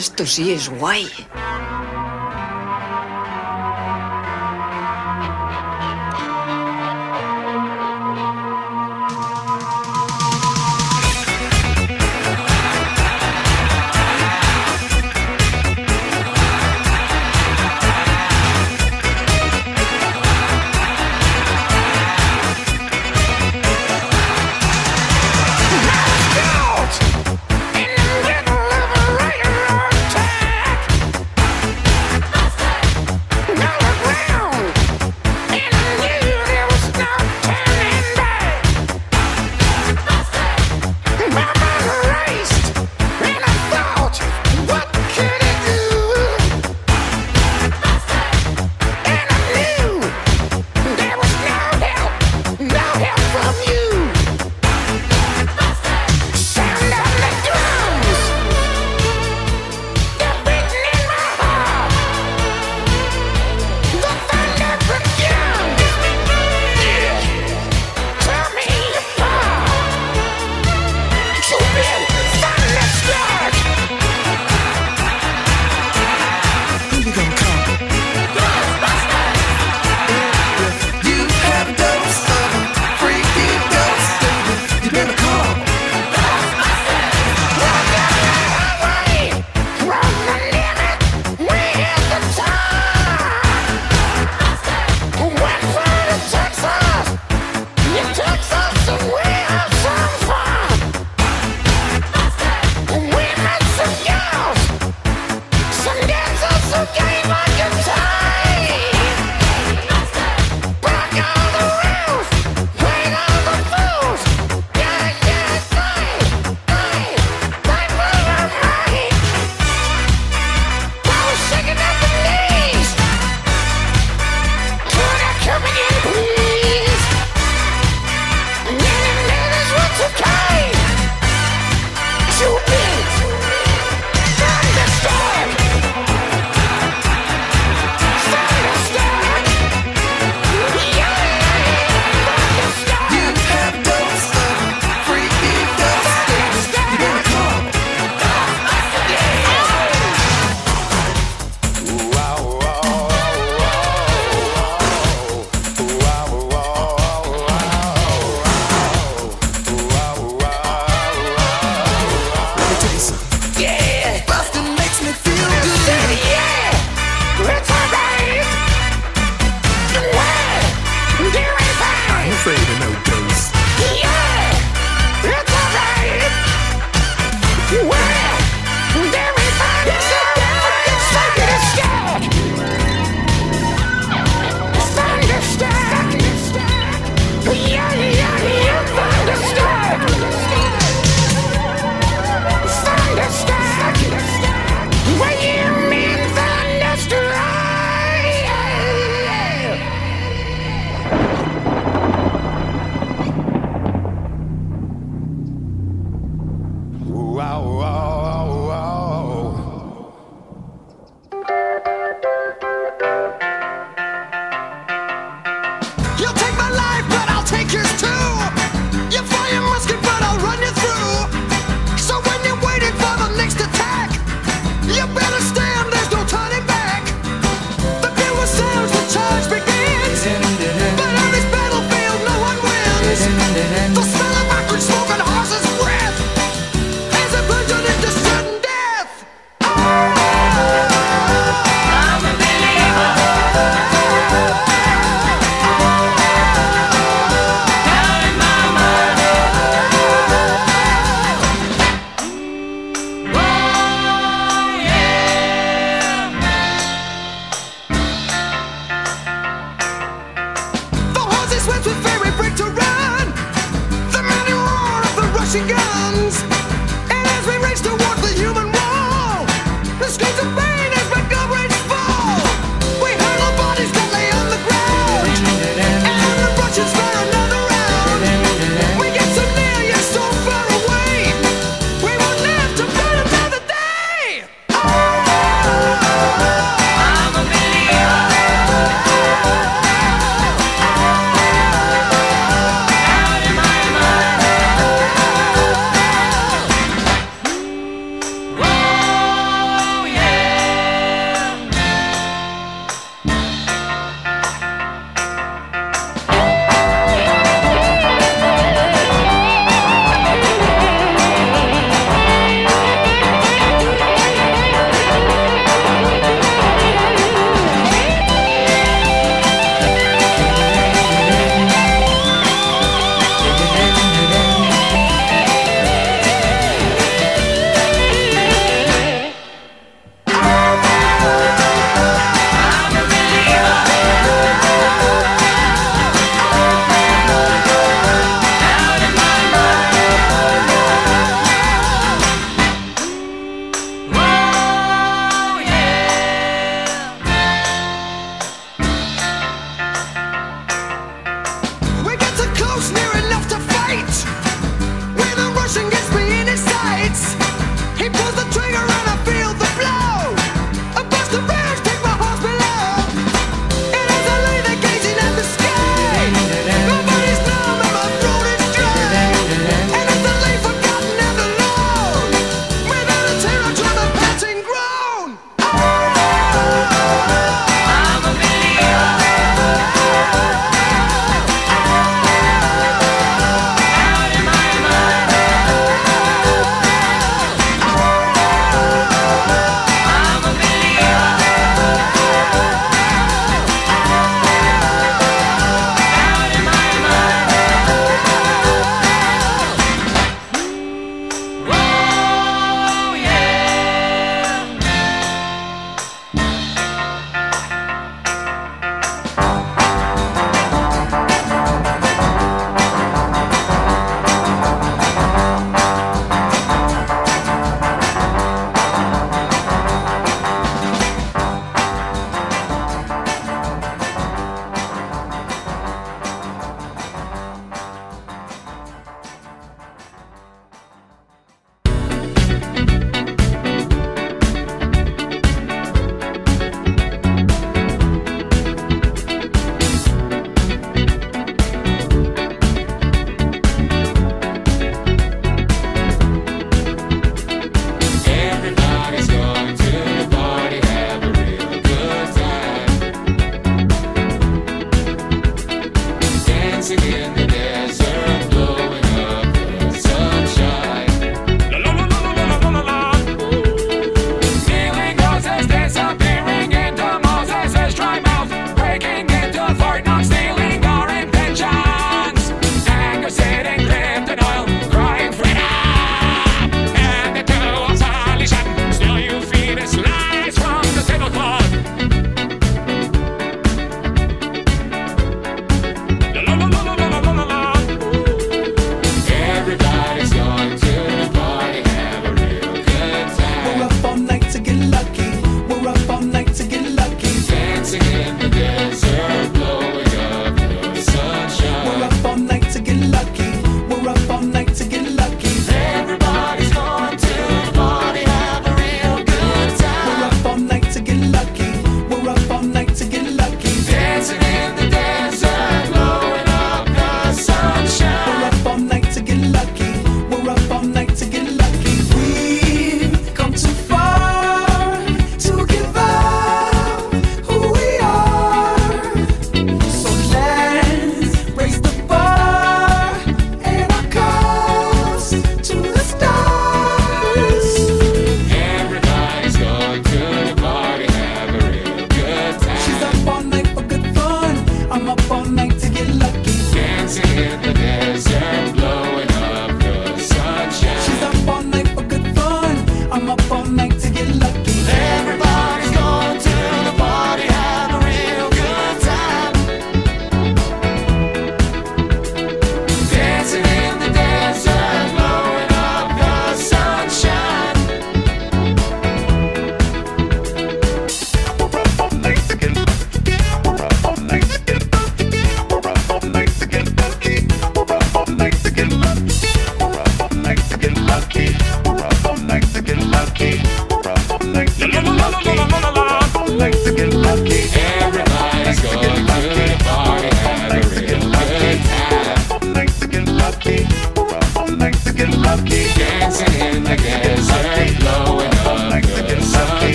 Esto sí es guay.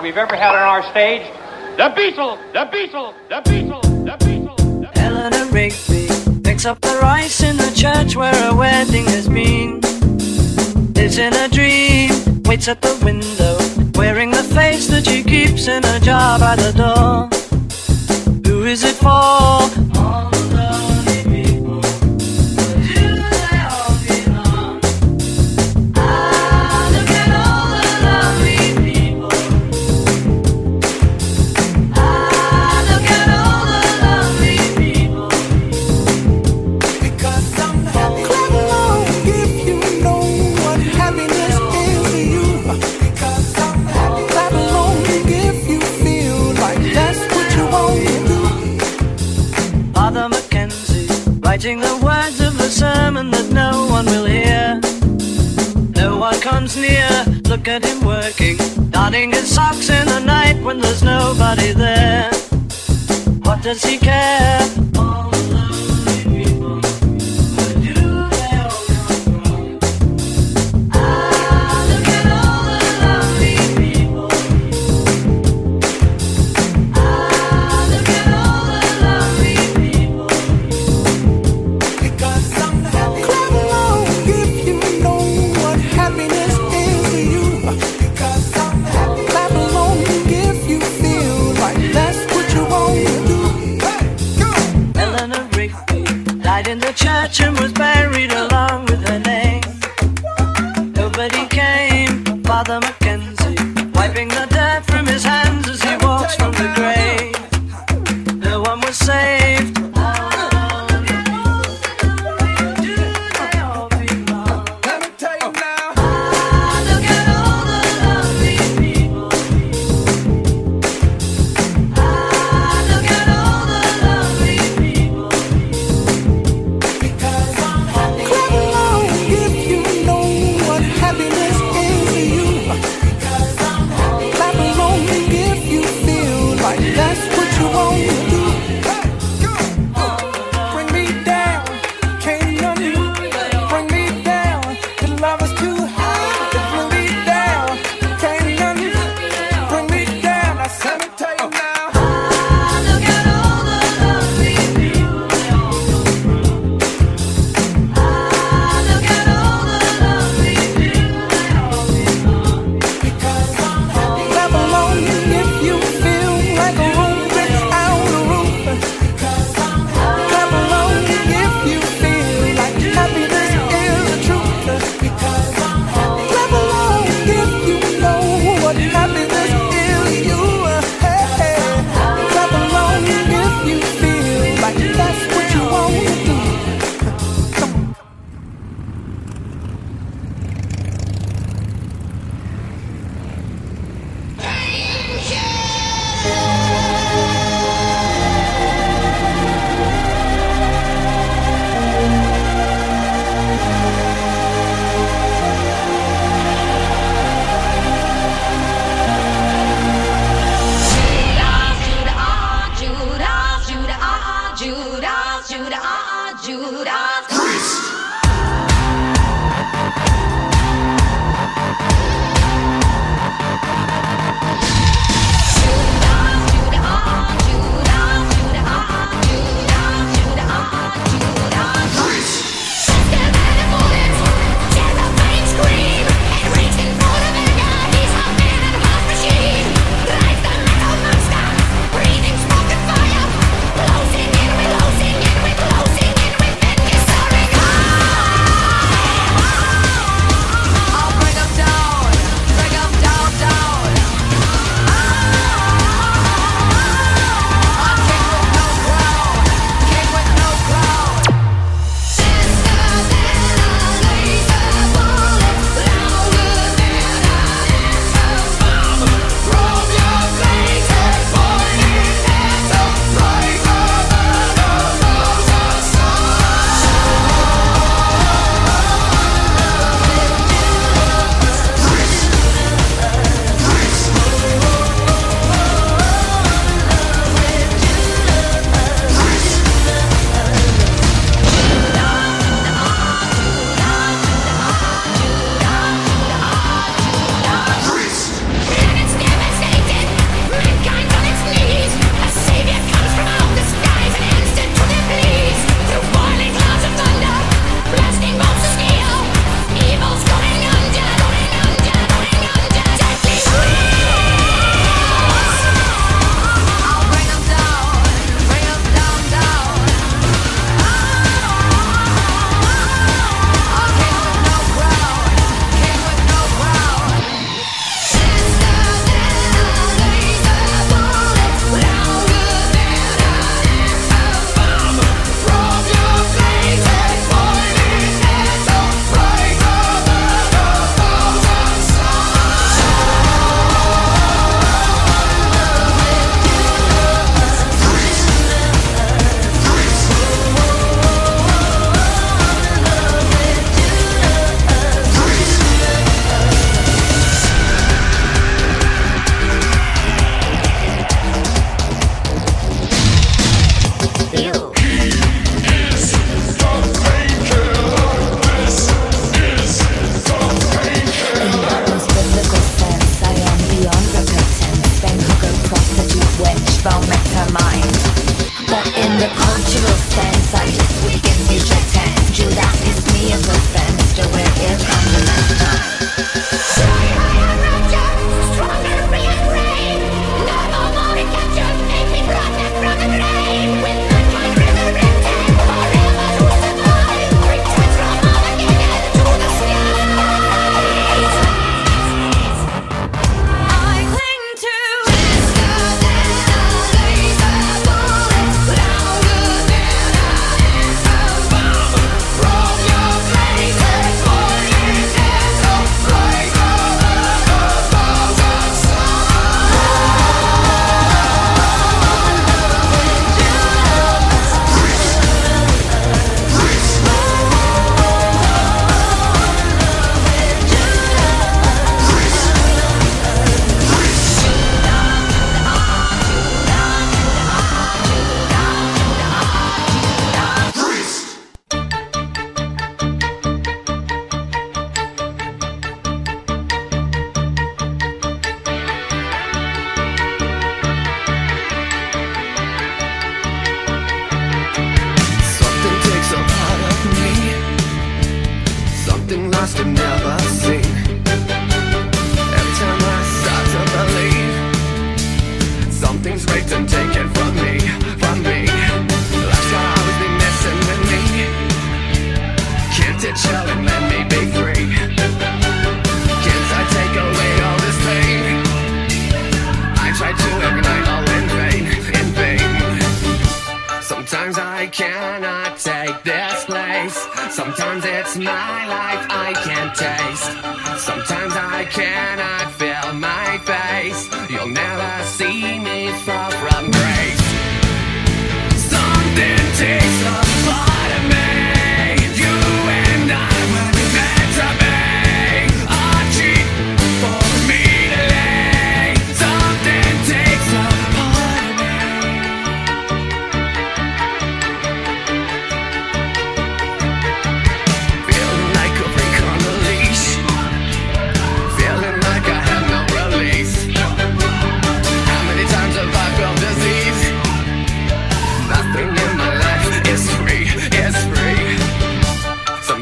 we've ever had on our stage. The Beatles, the Beatles, the Beatles, the Beatles. The Eleanor Rigby picks up the rice in the church where a wedding has been. Lives in a dream, waits at the window, wearing the face that she keeps in a jar by the door. Who is it for? one will hear. No one comes near, look at him working, darning his socks in the night when there's nobody there. What does he care? saçımız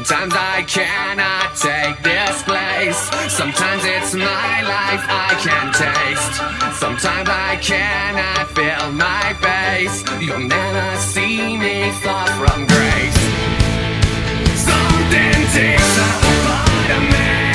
Sometimes I cannot take this place. Sometimes it's my life I can taste. Sometimes I cannot feel my face. You'll never see me far from grace. Something takes a part of me.